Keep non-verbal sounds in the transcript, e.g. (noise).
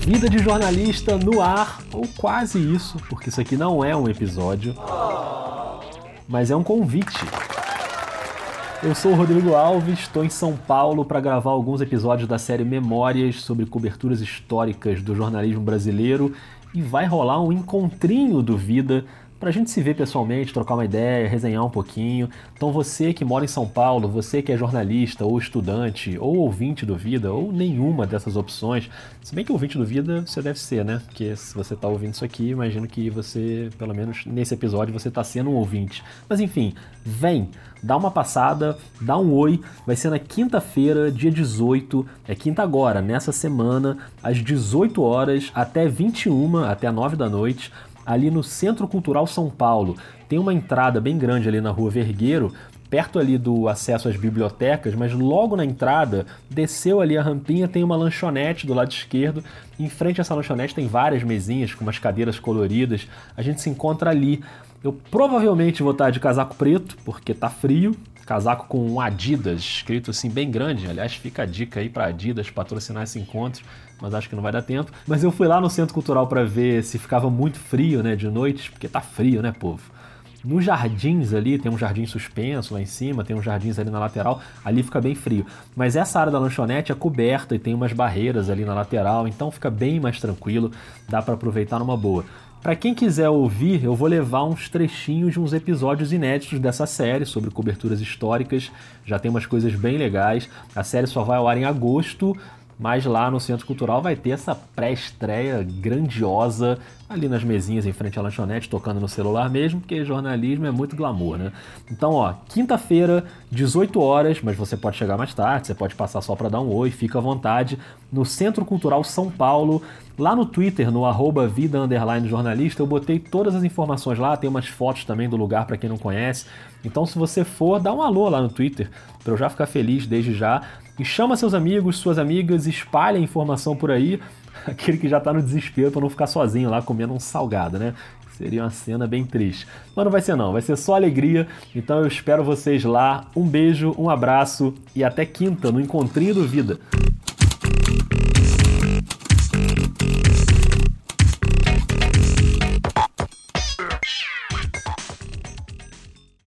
Vida de jornalista no ar, ou quase isso, porque isso aqui não é um episódio, mas é um convite. Eu sou o Rodrigo Alves, estou em São Paulo para gravar alguns episódios da série Memórias sobre coberturas históricas do jornalismo brasileiro e vai rolar um encontrinho do Vida para a gente se ver pessoalmente, trocar uma ideia, resenhar um pouquinho. Então você que mora em São Paulo, você que é jornalista ou estudante ou ouvinte do Vida ou nenhuma dessas opções, se bem que ouvinte do Vida você deve ser, né? Porque se você está ouvindo isso aqui, imagino que você, pelo menos nesse episódio, você está sendo um ouvinte. Mas enfim, vem, dá uma passada, dá um oi. Vai ser na quinta-feira, dia 18, é quinta agora, nessa semana, às 18 horas até 21, até 9 da noite ali no Centro Cultural São Paulo. Tem uma entrada bem grande ali na Rua Vergueiro, perto ali do acesso às bibliotecas, mas logo na entrada, desceu ali a rampinha, tem uma lanchonete do lado esquerdo. Em frente a essa lanchonete tem várias mesinhas com umas cadeiras coloridas. A gente se encontra ali. Eu provavelmente vou estar de casaco preto, porque tá frio, casaco com Adidas, escrito assim bem grande. Aliás, fica a dica aí para Adidas patrocinar esse encontro, mas acho que não vai dar tempo. Mas eu fui lá no Centro Cultural para ver se ficava muito frio, né, de noite, porque tá frio, né, povo? Nos jardins ali, tem um jardim suspenso lá em cima, tem uns jardins ali na lateral, ali fica bem frio. Mas essa área da lanchonete é coberta e tem umas barreiras ali na lateral, então fica bem mais tranquilo, dá para aproveitar numa boa. Para quem quiser ouvir, eu vou levar uns trechinhos de uns episódios inéditos dessa série sobre coberturas históricas. Já tem umas coisas bem legais. A série só vai ao ar em agosto, mas lá no Centro Cultural vai ter essa pré-estreia grandiosa ali nas mesinhas em frente à lanchonete, tocando no celular mesmo, porque jornalismo é muito glamour, né? Então, ó, quinta-feira, 18 horas, mas você pode chegar mais tarde, você pode passar só para dar um oi, fica à vontade, no Centro Cultural São Paulo, lá no Twitter, no arroba vida jornalista, eu botei todas as informações lá, tem umas fotos também do lugar para quem não conhece. Então, se você for, dá um alô lá no Twitter, para eu já ficar feliz desde já. E chama seus amigos, suas amigas, espalha a informação por aí (laughs) aquele que já está no desespero para não ficar sozinho lá comendo um salgado, né? Seria uma cena bem triste. Mas não vai ser não, vai ser só alegria. Então eu espero vocês lá. Um beijo, um abraço e até quinta no Encontrinho do Vida.